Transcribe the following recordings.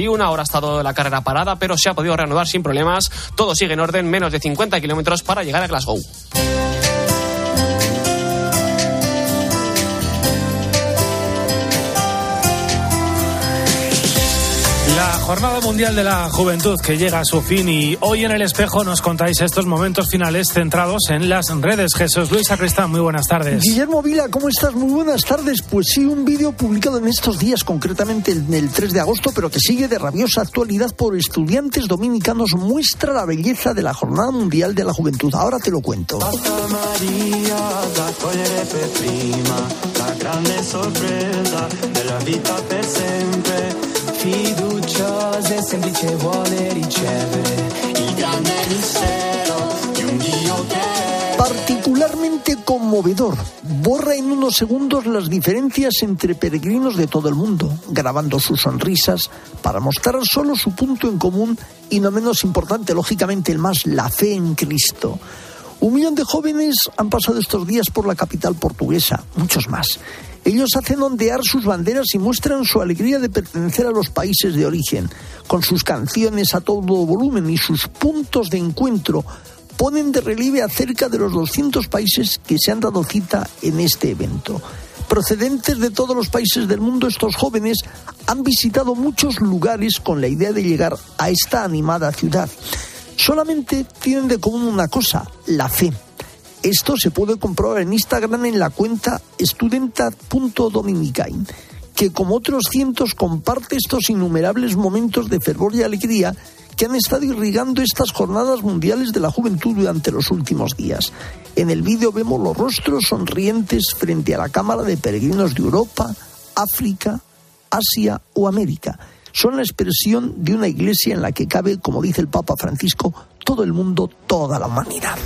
Y una hora ha estado la carrera parada, pero se ha podido reanudar sin problemas. Todo sigue en orden, menos de 50 kilómetros para llegar a Glasgow. Jornada Mundial de la Juventud que llega a su fin y hoy en el espejo nos contáis estos momentos finales centrados en las redes. Jesús Luis Sacristán, muy buenas tardes. Guillermo Vila, ¿cómo estás? Muy buenas tardes. Pues sí, un vídeo publicado en estos días, concretamente en el 3 de agosto, pero que sigue de rabiosa actualidad por estudiantes dominicanos, muestra la belleza de la Jornada Mundial de la Juventud. Ahora te lo cuento. Particularmente conmovedor. Borra en unos segundos las diferencias entre peregrinos de todo el mundo, grabando sus sonrisas para mostrar solo su punto en común y no menos importante, lógicamente el más, la fe en Cristo. Un millón de jóvenes han pasado estos días por la capital portuguesa, muchos más. Ellos hacen ondear sus banderas y muestran su alegría de pertenecer a los países de origen. Con sus canciones a todo volumen y sus puntos de encuentro, ponen de relieve acerca de los 200 países que se han dado cita en este evento. Procedentes de todos los países del mundo, estos jóvenes han visitado muchos lugares con la idea de llegar a esta animada ciudad. Solamente tienen de común una cosa, la fe. Esto se puede comprobar en Instagram en la cuenta studenta.dominicain, que como otros cientos comparte estos innumerables momentos de fervor y alegría que han estado irrigando estas jornadas mundiales de la juventud durante los últimos días. En el vídeo vemos los rostros sonrientes frente a la cámara de peregrinos de Europa, África, Asia o América. Son la expresión de una iglesia en la que cabe, como dice el Papa Francisco, todo el mundo, toda la humanidad.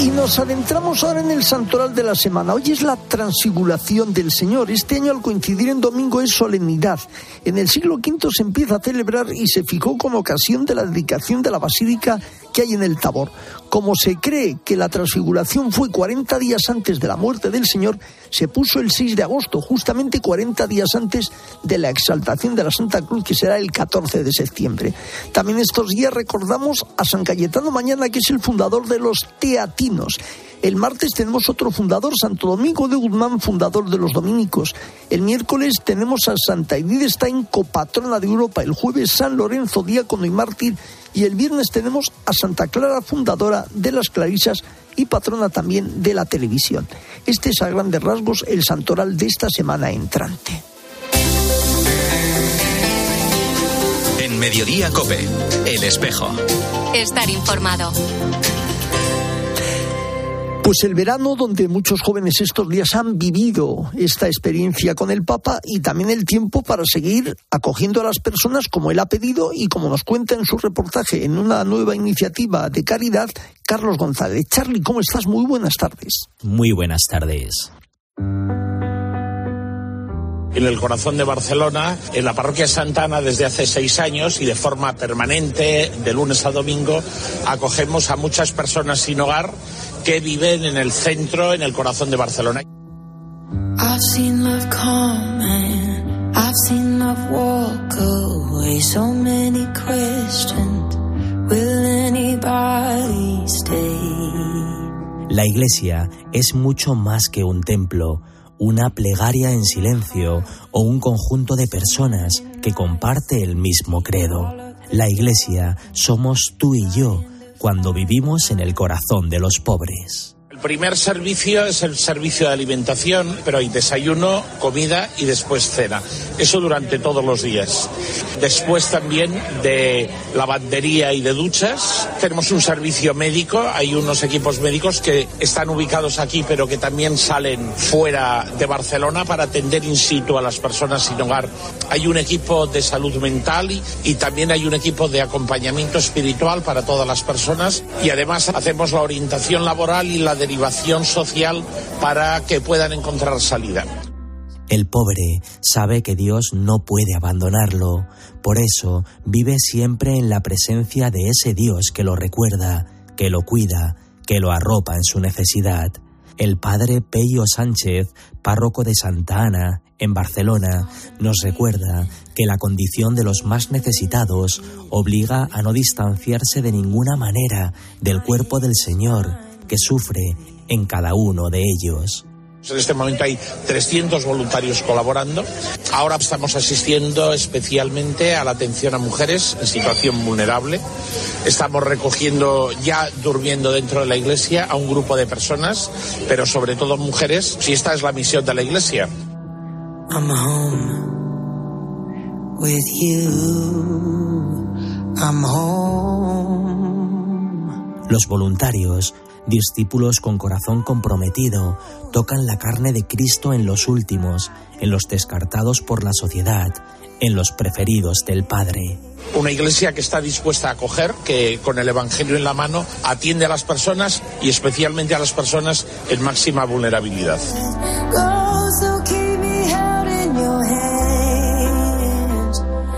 Y nos adentramos ahora en el santoral de la semana. Hoy es la transfiguración del Señor. Este año al coincidir en domingo es solemnidad. En el siglo V se empieza a celebrar y se fijó como ocasión de la dedicación de la basílica que hay en el Tabor. Como se cree que la transfiguración fue 40 días antes de la muerte del Señor, se puso el 6 de agosto, justamente 40 días antes de la exaltación de la Santa Cruz, que será el 14 de septiembre. También estos días recordamos a San Cayetano Mañana, que es el fundador de los teatinos. El martes tenemos otro fundador, Santo Domingo de Guzmán, fundador de los dominicos. El miércoles tenemos a Santa Edith Stein, copatrona de Europa. El jueves San Lorenzo, diácono y mártir. Y el viernes tenemos a Santa Clara, fundadora de las Clarisas y patrona también de la televisión. Este es a grandes rasgos el santoral de esta semana entrante. En Mediodía Cope, El Espejo. Estar informado. Pues el verano donde muchos jóvenes estos días han vivido esta experiencia con el Papa y también el tiempo para seguir acogiendo a las personas como él ha pedido y como nos cuenta en su reportaje en una nueva iniciativa de caridad, Carlos González. Charlie, ¿cómo estás? Muy buenas tardes. Muy buenas tardes en el corazón de Barcelona, en la parroquia Santana desde hace seis años y de forma permanente, de lunes a domingo, acogemos a muchas personas sin hogar que viven en el centro, en el corazón de Barcelona. La iglesia es mucho más que un templo, una plegaria en silencio o un conjunto de personas que comparte el mismo credo. La iglesia somos tú y yo cuando vivimos en el corazón de los pobres. Primer servicio es el servicio de alimentación, pero hay desayuno, comida y después cena. Eso durante todos los días. Después también de lavandería y de duchas. Tenemos un servicio médico, hay unos equipos médicos que están ubicados aquí, pero que también salen fuera de Barcelona para atender in situ a las personas sin hogar. Hay un equipo de salud mental y, y también hay un equipo de acompañamiento espiritual para todas las personas. Y además hacemos la orientación laboral y la derivación social para que puedan encontrar salida. El pobre sabe que Dios no puede abandonarlo, por eso vive siempre en la presencia de ese Dios que lo recuerda, que lo cuida, que lo arropa en su necesidad. El padre Peyo Sánchez, párroco de Santa Ana, en Barcelona, nos recuerda que la condición de los más necesitados obliga a no distanciarse de ninguna manera del cuerpo del Señor, que sufre en cada uno de ellos. En este momento hay 300 voluntarios colaborando. Ahora estamos asistiendo especialmente a la atención a mujeres en situación vulnerable. Estamos recogiendo, ya durmiendo dentro de la iglesia, a un grupo de personas, pero sobre todo mujeres, si esta es la misión de la iglesia. I'm home with you. I'm home. Los voluntarios discípulos con corazón comprometido, tocan la carne de Cristo en los últimos, en los descartados por la sociedad, en los preferidos del Padre. Una iglesia que está dispuesta a acoger, que con el Evangelio en la mano atiende a las personas y especialmente a las personas en máxima vulnerabilidad.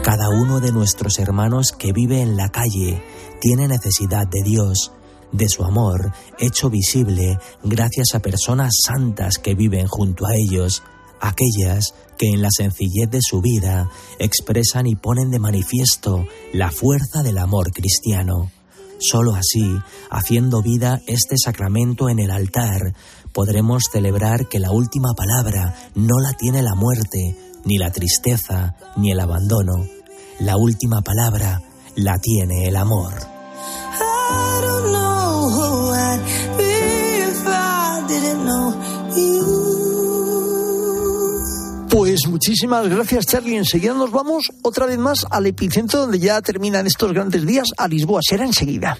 Cada uno de nuestros hermanos que vive en la calle tiene necesidad de Dios de su amor hecho visible gracias a personas santas que viven junto a ellos, aquellas que en la sencillez de su vida expresan y ponen de manifiesto la fuerza del amor cristiano. Solo así, haciendo vida este sacramento en el altar, podremos celebrar que la última palabra no la tiene la muerte, ni la tristeza, ni el abandono. La última palabra la tiene el amor. Pues muchísimas gracias, Charlie. Enseguida nos vamos otra vez más al epicentro donde ya terminan estos grandes días, a Lisboa. Será enseguida.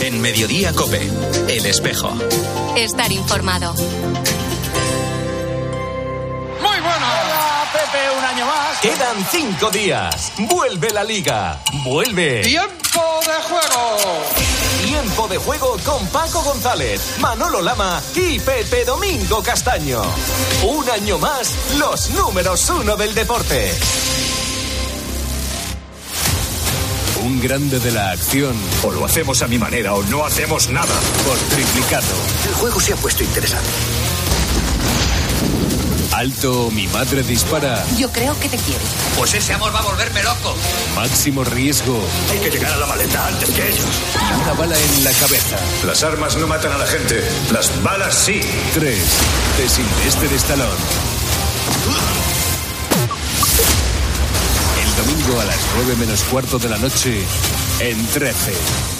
En Mediodía Cope, El Espejo. Estar informado. Muy bueno. Hola, Pepe, un año más. Quedan cinco días. Vuelve la liga. Vuelve. Tiempo de juego. Tiempo de juego con Paco González, Manolo Lama y Pepe Domingo Castaño. Un año más, los números uno del deporte. Un grande de la acción. O lo hacemos a mi manera o no hacemos nada. Por triplicado. El juego se ha puesto interesante. Alto, mi madre dispara. Yo creo que te quiere. Pues ese amor va a volverme loco. Máximo riesgo. Hay que llegar a la maleta antes que ellos. Y una bala en la cabeza. Las armas no matan a la gente. Las balas sí. Tres. De Silvestre Estalón. El domingo a las nueve menos cuarto de la noche en 13.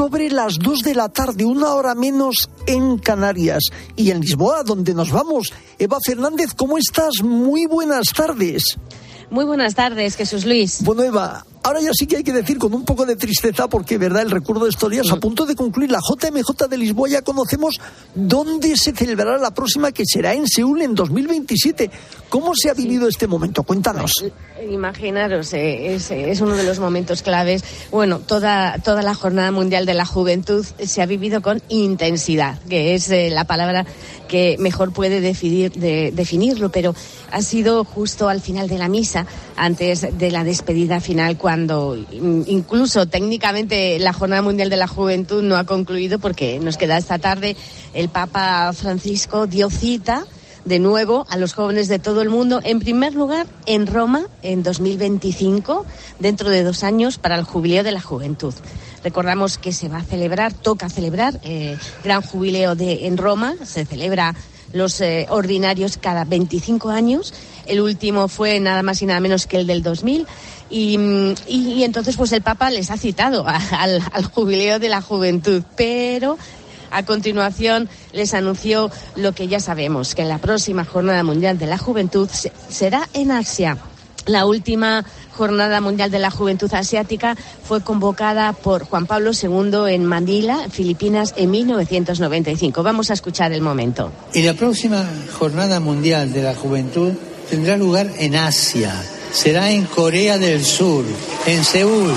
Sobre las dos de la tarde, una hora menos en Canarias y en Lisboa, donde nos vamos. Eva Fernández, ¿cómo estás? Muy buenas tardes. Muy buenas tardes, Jesús Luis. Bueno, Eva, ahora ya sí que hay que decir con un poco de tristeza, porque verdad, el recuerdo de estos días, a punto de concluir la JMJ de Lisboa, ya conocemos dónde se celebrará la próxima, que será en Seúl en 2027. ¿Cómo se ha vivido este momento? Cuéntanos. Imaginaros, eh, es, es, uno de los momentos claves. Bueno, toda, toda la Jornada Mundial de la Juventud se ha vivido con intensidad, que es eh, la palabra que mejor puede definir, de, definirlo, pero ha sido justo al final de la misa, antes de la despedida final, cuando incluso técnicamente la Jornada Mundial de la Juventud no ha concluido porque nos queda esta tarde el Papa Francisco dio cita de nuevo a los jóvenes de todo el mundo, en primer lugar en Roma en 2025, dentro de dos años, para el Jubileo de la Juventud. Recordamos que se va a celebrar, toca celebrar, eh, gran jubileo de, en Roma, se celebra los eh, ordinarios cada 25 años. El último fue nada más y nada menos que el del 2000. Y, y, y entonces, pues el Papa les ha citado al, al jubileo de la juventud, pero a continuación les anunció lo que ya sabemos, que la próxima Jornada Mundial de la Juventud será en Asia La última Jornada Mundial de la Juventud Asiática fue convocada por Juan Pablo II en Manila, Filipinas, en 1995. Vamos a escuchar el momento. Y la próxima Jornada Mundial de la Juventud tendrá lugar en Asia. Será en Corea del Sur, en Seúl.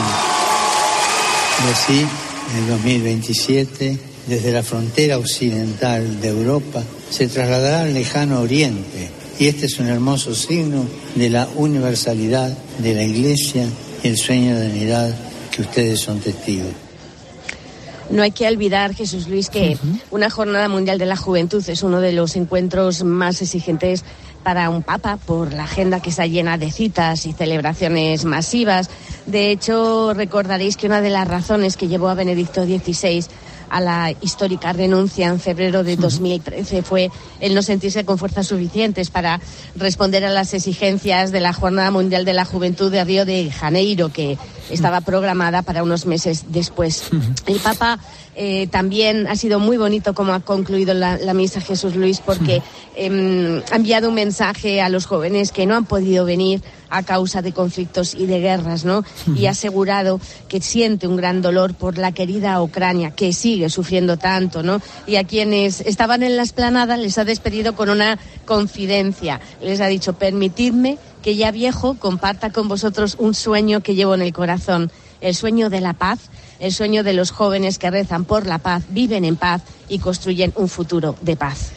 Y así, en el 2027, desde la frontera occidental de Europa, se trasladará al lejano oriente y este es un hermoso signo de la universalidad de la Iglesia y el sueño de unidad que ustedes son testigos. No hay que olvidar, Jesús Luis, que una Jornada Mundial de la Juventud es uno de los encuentros más exigentes para un papa por la agenda que está llena de citas y celebraciones masivas. De hecho, recordaréis que una de las razones que llevó a Benedicto XVI a la histórica renuncia en febrero de 2013 fue el no sentirse con fuerzas suficientes para responder a las exigencias de la Jornada Mundial de la Juventud de Río de Janeiro, que estaba programada para unos meses después. El Papa eh, también ha sido muy bonito como ha concluido la, la misa Jesús Luis, porque em, ha enviado un mensaje a los jóvenes que no han podido venir a causa de conflictos y de guerras, ¿no? Y ha asegurado que siente un gran dolor por la querida Ucrania, que sigue sufriendo tanto, ¿no? Y a quienes estaban en la esplanada les ha despedido con una confidencia. Les ha dicho, permitidme que ya viejo comparta con vosotros un sueño que llevo en el corazón, el sueño de la paz, el sueño de los jóvenes que rezan por la paz, viven en paz y construyen un futuro de paz.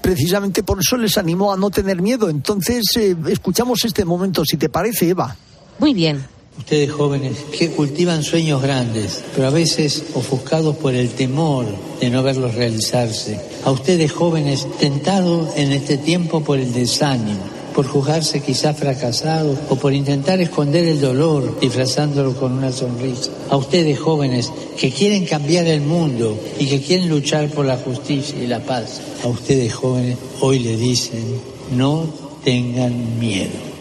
Precisamente por eso les animó a no tener miedo. Entonces, eh, escuchamos este momento, si te parece, Eva. Muy bien. Ustedes jóvenes que cultivan sueños grandes, pero a veces ofuscados por el temor de no verlos realizarse. A ustedes jóvenes tentados en este tiempo por el desánimo, por juzgarse quizás fracasados o por intentar esconder el dolor disfrazándolo con una sonrisa. A ustedes jóvenes que quieren cambiar el mundo y que quieren luchar por la justicia y la paz. A ustedes jóvenes hoy le dicen, no tengan miedo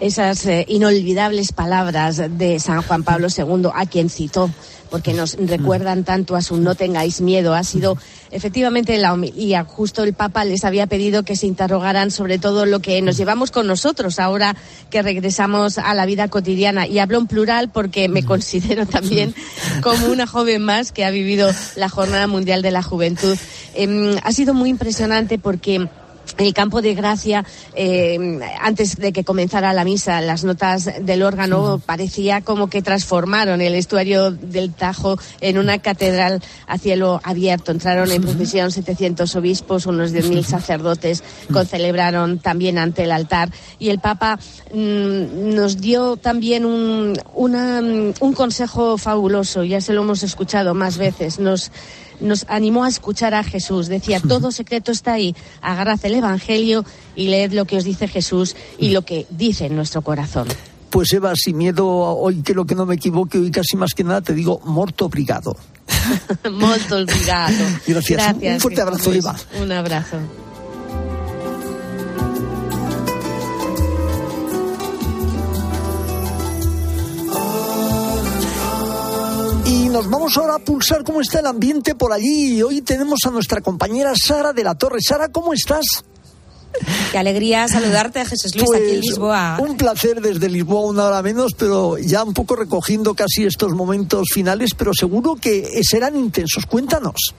esas eh, inolvidables palabras de San Juan Pablo II, a quien citó, porque nos recuerdan tanto a su no tengáis miedo. Ha sido efectivamente la homilía. Justo el Papa les había pedido que se interrogaran sobre todo lo que nos llevamos con nosotros ahora que regresamos a la vida cotidiana. Y hablo en plural porque me considero también como una joven más que ha vivido la Jornada Mundial de la Juventud. Em, ha sido muy impresionante porque el campo de gracia, eh, antes de que comenzara la misa, las notas del órgano parecía como que transformaron el estuario del Tajo en una catedral a cielo abierto. Entraron en procesión 700 obispos, unos 10.000 sacerdotes, concelebraron también ante el altar. Y el Papa mm, nos dio también un, una, un consejo fabuloso, ya se lo hemos escuchado más veces. Nos nos animó a escuchar a Jesús. Decía, todo secreto está ahí. Agarrad el Evangelio y leed lo que os dice Jesús y lo que dice en nuestro corazón. Pues Eva, sin miedo, hoy que lo que no me equivoque, hoy casi más que nada te digo, morto obrigado. Molto obrigado. Gracias. Gracias, Un fuerte abrazo. Eva. Un abrazo. Nos vamos ahora a pulsar cómo está el ambiente por allí. Hoy tenemos a nuestra compañera Sara de la Torre. Sara, ¿cómo estás? Qué alegría saludarte, Jesús Luis, aquí en Pues, Lisboa. Un placer desde Lisboa, una hora menos, pero ya un poco recogiendo casi estos momentos finales, pero seguro que serán intensos. Cuéntanos.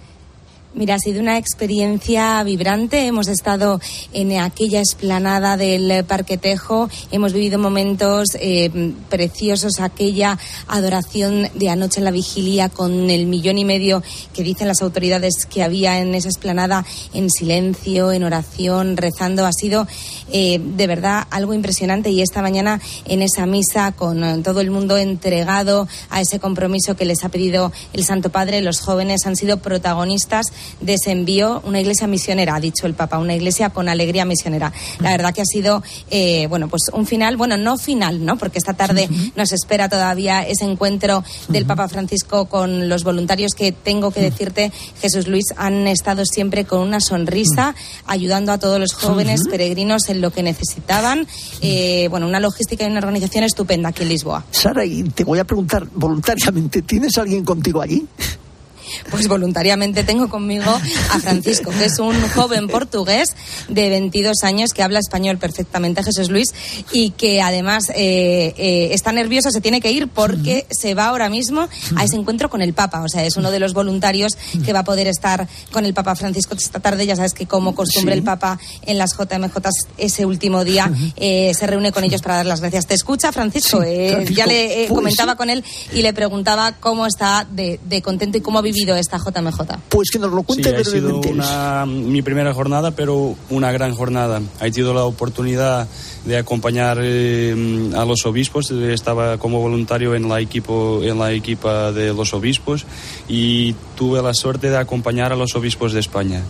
Mira, ha sido una experiencia vibrante. Hemos estado en aquella explanada del Parque Tejo. Hemos vivido momentos eh, preciosos, aquella adoración de anoche en la vigilia con el millón y medio que dicen las autoridades que había en esa explanada en silencio, en oración, rezando. Ha sido eh, de verdad algo impresionante y esta mañana en esa misa con todo el mundo entregado a ese compromiso que les ha pedido el Santo Padre, los jóvenes han sido protagonistas de ese envío, una iglesia misionera, ha dicho el Papa, una iglesia con alegría misionera. La verdad que ha sido, eh, bueno, pues un final, bueno, no final, ¿no? Porque esta tarde nos espera todavía ese encuentro del Papa Francisco con los voluntarios que tengo que decirte, Jesús Luis, han estado siempre con una sonrisa, ayudando a todos los jóvenes peregrinos en lo que necesitaban. Eh, bueno, una logística y una organización estupenda aquí en Lisboa. Sara, y te voy a preguntar voluntariamente, ¿tienes alguien contigo allí? Pues voluntariamente tengo conmigo a Francisco, que es un joven portugués de 22 años que habla español perfectamente, Jesús Luis, y que además eh, eh, está nervioso, se tiene que ir porque se va ahora mismo a ese encuentro con el Papa. O sea, es uno de los voluntarios que va a poder estar con el Papa Francisco esta tarde. Ya sabes que como costumbre el Papa en las JMJ ese último día eh, se reúne con ellos para dar las gracias. ¿Te escucha, Francisco? ya le pues comentaba con él y le preguntaba cómo está de, contento y cómo ha vivido esta JMJ. Pues que nos lo cuente ha sido mi primera jornada, pero una gran jornada. He tenido la oportunidad de acompañar eh, a los obispos. Estaba como voluntario en la, equipo, en la equipa de los obispos y tuve la suerte de acompañar a los obispos de España.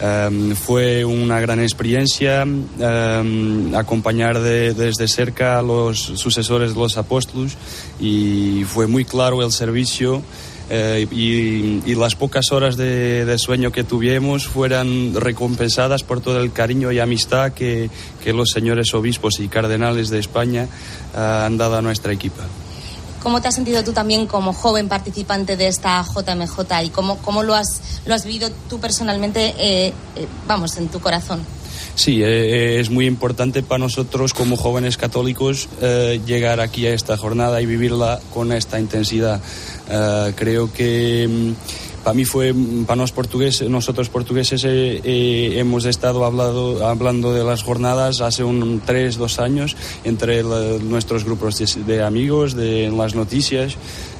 Em, fue una gran experiencia em, acompañar desde cerca a los sucesores de los apóstoles y fue muy claro el servicio eh, y, las pocas horas de, sueño que tuvimos fueran recompensadas por todo el cariño y amistad que, los señores obispos y cardenales de España eh, han dado a nuestra equipa. ¿Cómo te has sentido tú también como joven participante de esta JMJ y cómo, cómo lo, has, lo has vivido tú personalmente, eh, vamos, en tu corazón? Sí, es muy importante para nosotros como jóvenes católicos llegar aquí a esta jornada y vivirla con esta intensidad. Eh, creo que mm, para mí fue, mm, para portugueses, nosotros portugueses eh, eh, hemos estado hablado, hablando de las jornadas hace un tres, dos años entre nuestros grupos de, amigos, de las noticias.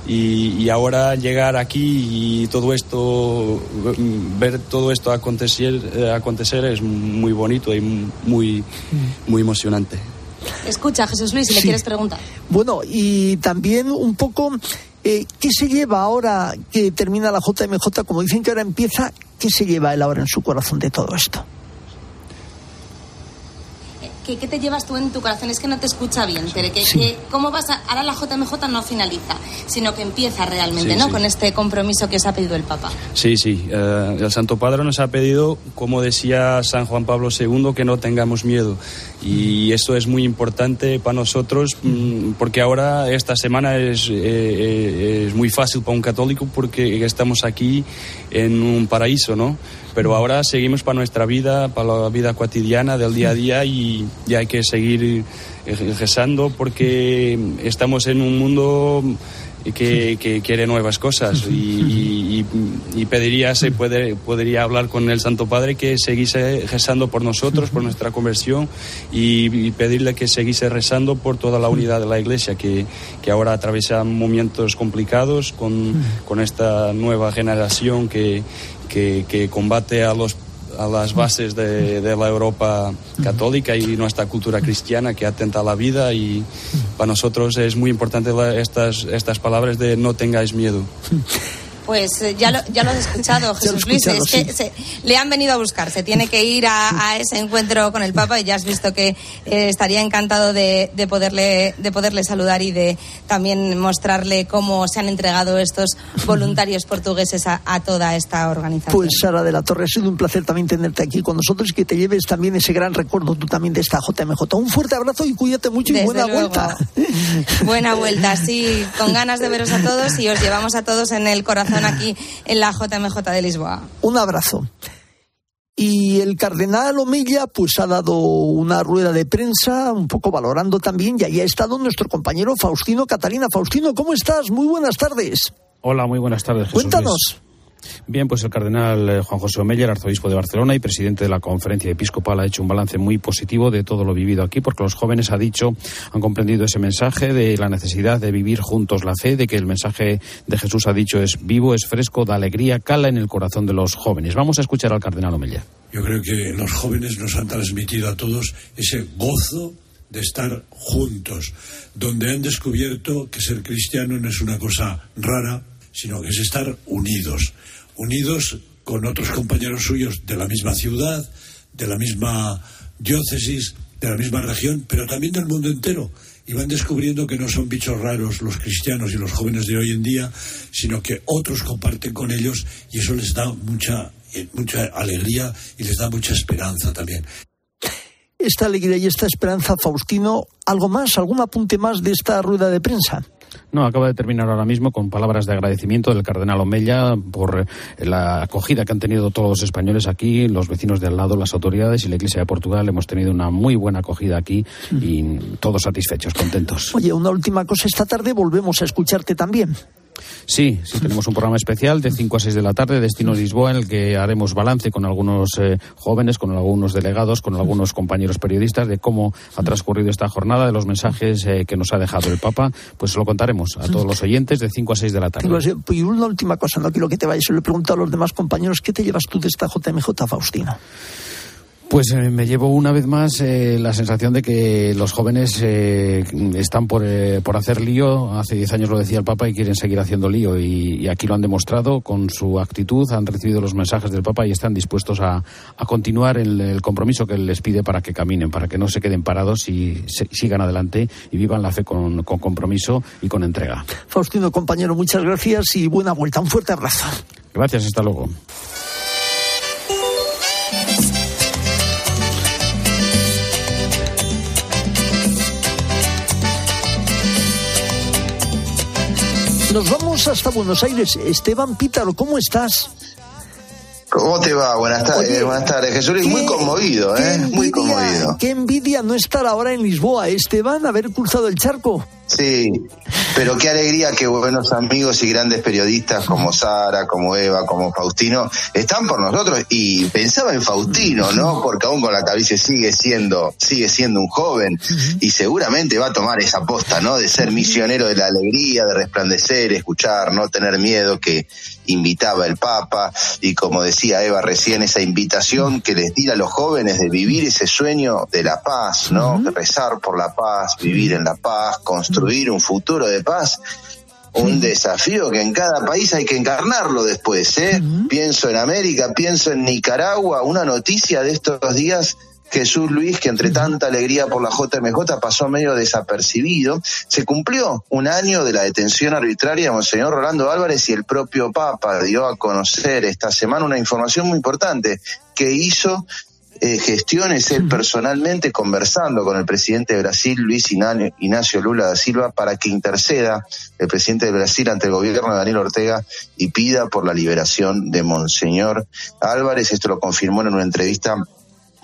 Y, ahora llegar aquí y todo esto, mm, ver todo esto acontecer, acontecer es muy bonito y muy, muy emocionante. Escucha, Jesús Luis, si le quieres preguntar. Bueno, y también un poco eh, ¿Qué se lleva ahora que termina la JMJ? Como dicen que ahora empieza, ¿qué se lleva él ahora en su corazón de todo esto? ¿Qué, te llevas tú en tu corazón? Es que no te escucha bien, Tere. Que, ¿Cómo vas a...? Ahora la JMJ no finaliza, sino que empieza realmente, ¿no? Con este compromiso que os ha pedido el Papa. Sí, sí. Eh, el Santo Padre nos ha pedido, como decía San Juan Pablo II, que no tengamos miedo. Y esto es muy importante para nosotros mm, porque ahora esta semana es, eh, eh, es muy fácil para un católico porque estamos aquí en un paraíso, ¿no? Pero ahora seguimos para nuestra vida, para la vida cotidiana del día a día y, hay que seguir rezando porque estamos en un mundo que, quiere nuevas cosas. Y, pediría, se puede, podría hablar con el Santo Padre que siguiese rezando por nosotros, por nuestra conversión y, pedirle que siguiese rezando por toda la unidad de la Iglesia que, que ahora atraviesa momentos complicados con, con esta nueva generación que, que, combate a los a las bases de, la Europa católica y nuestra cultura cristiana que atenta a la vida y para nosotros es muy importante estas, estas palabras de no tengáis miedo. Pues eh, ya lo, ya lo has escuchado, Jesús Luis. Es que le han venido a buscar. Se tiene que ir a, ese encuentro con el Papa y ya has visto que eh, estaría encantado de, poderle, de poderle saludar y de también mostrarle cómo se han entregado estos voluntarios portugueses a, toda esta organización. Pues Sara de la Torre, ha sido un placer también tenerte aquí con nosotros y que te lleves también ese gran recuerdo tú también de esta JMJ. Un fuerte abrazo y cuídate mucho y buena vuelta. Buena vuelta, sí, con ganas de veros a todos y os llevamos a todos en el corazón aquí en la JMJ de Lisboa. Un abrazo. Y el cardenal Omilla pues ha dado una rueda de prensa un poco valorando también y ahí ha estado nuestro compañero Faustino Catalina. Faustino, ¿cómo estás? Muy buenas tardes. Hola, muy buenas tardes. Cuéntanos. Bien, pues el cardenal eh, Juan José Omeyer, arzobispo de Barcelona y presidente de la conferencia episcopal, ha hecho un balance muy positivo de todo lo vivido aquí, porque los jóvenes, ha dicho, han comprendido ese mensaje de la necesidad de vivir juntos la fe, de que el mensaje de Jesús ha dicho es vivo, es fresco, da alegría, cala en el corazón de los jóvenes. Vamos a escuchar al cardenal Omeyer. Yo creo que los jóvenes nos han transmitido a todos ese gozo de estar juntos, donde han descubierto que ser cristiano no es una cosa rara, sino que es estar unidos unidos con otros compañeros suyos de la misma ciudad, de la misma diócesis, de la misma región, pero también del mundo entero. Y van descubriendo que no son bichos raros los cristianos y los jóvenes de hoy en día, sino que otros comparten con ellos y eso les da mucha, eh, mucha alegría y les da mucha esperanza también. Esta alegría y esta esperanza, Faustino, ¿algo más, algún apunte más de esta rueda de prensa? No, acaba de terminar ahora mismo con palabras de agradecimiento del cardenal Omeya por eh, la acogida que han tenido todos los españoles aquí, los vecinos de al lado, las autoridades y la Iglesia de Portugal. Hemos tenido una muy buena acogida aquí y todos satisfechos, contentos. Oye, una última cosa. Esta tarde volvemos a escucharte también. Sí, sí, tenemos un programa especial de 5 a 6 de la tarde, Destino Lisboa, en el que haremos balance con algunos eh, jóvenes, con algunos delegados, con algunos compañeros periodistas de cómo ha transcurrido esta jornada, de los mensajes eh, que nos ha dejado el Papa. Pues lo contaremos a todos los oyentes de 5 a 6 de la tarde. Y una última cosa, no quiero que te vayas, le pregunto a los demás compañeros, ¿qué te llevas tú de esta JMJ, Faustino? Pues eh, me llevo una vez más eh, la sensación de que los jóvenes eh, están por, por, hacer lío. Hace diez años lo decía el Papa y quieren seguir haciendo lío. Y, aquí lo han demostrado con su actitud, han recibido los mensajes del Papa y están dispuestos a, a continuar el, el, compromiso que él les pide para que caminen, para que no se queden parados y se, sigan adelante y vivan la fe con, con compromiso y con entrega. Faustino, compañero, muchas gracias y buena vuelta. Un fuerte abrazo. Gracias, hasta luego. Nos vamos hasta Buenos Aires. Esteban Pítaro, ¿cómo estás? ¿Cómo te va? Buenas tardes, Oye, buenas tardes. Jesús, qué, muy conmovido, ¿eh? Envidia, muy conmovido. Qué envidia no estar ahora en Lisboa, Esteban, haber cruzado el charco. Sí, pero qué alegría que buenos amigos y grandes periodistas como Sara, como Eva, como Faustino están por nosotros y pensaba en Faustino, ¿no? Porque aún con la cabeza sigue siendo sigue siendo un joven y seguramente va a tomar esa posta, ¿no? De ser misionero de la alegría, de resplandecer, escuchar, no tener miedo que invitaba el Papa y como decía Eva recién esa invitación que les tira a los jóvenes de vivir ese sueño de la paz, ¿no? De rezar por la paz, vivir en la paz, construir un futuro de paz un desafío que en cada país hay que encarnarlo después, ¿eh? Pienso en América, pienso en Nicaragua, una noticia de estos días Jesús Luis, que entre tanta alegría por la JMJ pasó medio desapercibido. Se cumplió un año de la detención arbitraria de Monseñor Rolando Álvarez y el propio Papa dio a conocer esta semana una información muy importante que hizo eh, gestiones él personalmente conversando con el presidente de Brasil, Luis Ignacio Lula da Silva, para que interceda el presidente de Brasil ante el gobierno de Daniel Ortega y pida por la liberación de Monseñor Álvarez. Esto lo confirmó en una entrevista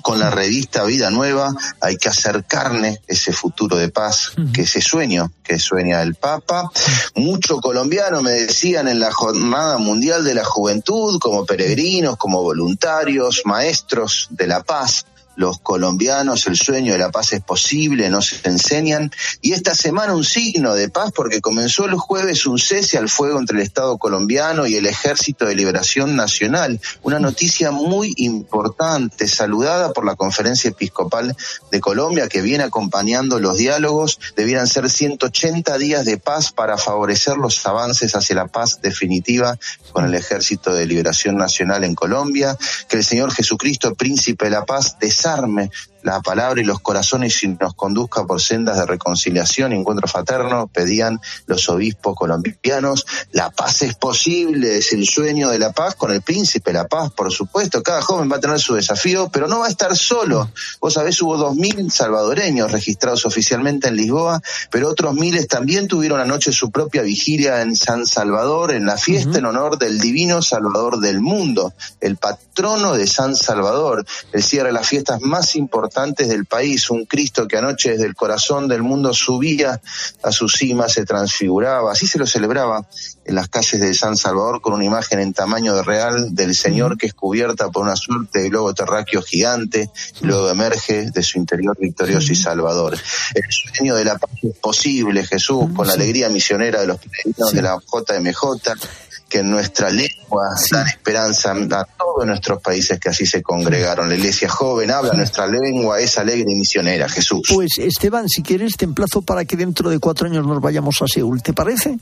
con la revista Vida Nueva, hay que hacer carne ese futuro de paz, que ese sueño que sueña el Papa. Mucho colombiano me decían en la Jornada Mundial de la Juventud, como peregrinos, como voluntarios, maestros de la paz los colombianos, el sueño de la paz es posible, nos enseñan. Y esta semana un signo de paz porque comenzó el jueves un cese al fuego entre el Estado colombiano y el Ejército de Liberación Nacional. Una noticia muy importante, saludada por la Conferencia Episcopal de Colombia que viene acompañando los diálogos. Debieran ser 180 días de paz para favorecer los avances hacia la paz definitiva con el Ejército de Liberación Nacional en Colombia. Que el Señor Jesucristo, príncipe de la paz, desarme la palabra y los corazones y nos conduzca por sendas de reconciliación y encuentro fraterno, pedían los obispos colombianos. La paz es posible, es el sueño de la paz con el príncipe la paz, por supuesto. Cada joven va a tener su desafío, pero no va a estar solo. Vos sabés, hubo dos mil salvadoreños registrados oficialmente en Lisboa, pero otros miles también tuvieron anoche su propia vigilia en San Salvador, en la fiesta en honor del divino Salvador del mundo, el patrono de San Salvador. El cierre de las fiestas más importantes del país, un Cristo que anoche desde el corazón del mundo subía a su cima, se transfiguraba, así se lo celebraba en las calles de San Salvador con una imagen en tamaño de real del Señor que es cubierta por una suerte de globo terráqueo gigante y luego emerge de su interior victorioso y salvador. El sueño de la paz es posible, Jesús, con la alegría misionera de los peregrinos de la JMJ, que en nuestra lengua dan esperanza a todos nuestros países que así se congregaron. La iglesia joven habla nuestra lengua, es alegre y misionera, Jesús. Pues Esteban, si quieres, te emplazo para que dentro de cuatro años nos vayamos a Seúl, ¿te parece?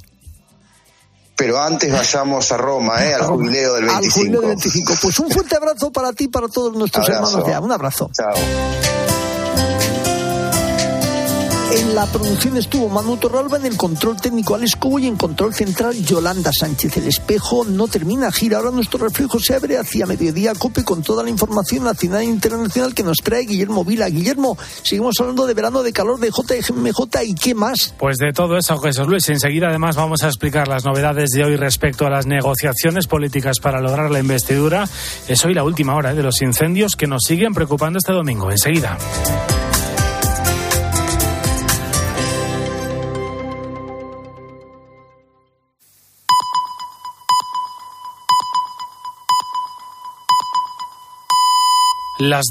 Pero antes vayamos a Roma, ¿eh? al jubileo del 25. Al jubileo del 25. Pues un fuerte abrazo para ti y para todos nuestros abrazo. hermanos de Un abrazo. Chao. En la producción estuvo Manu Torralba, en el control técnico Alex Cobo y en control central Yolanda Sánchez. El espejo no termina, gira. Ahora nuestro reflejo se abre hacia mediodía cope con toda la información nacional e internacional que nos trae Guillermo Vila. Guillermo, seguimos hablando de verano, de calor, de JMJ y qué más. Pues de todo eso, Jesús Luis. Enseguida además vamos a explicar las novedades de hoy respecto a las negociaciones políticas para lograr la investidura. Es hoy la última hora ¿eh? de los incendios que nos siguen preocupando este domingo. Enseguida. Las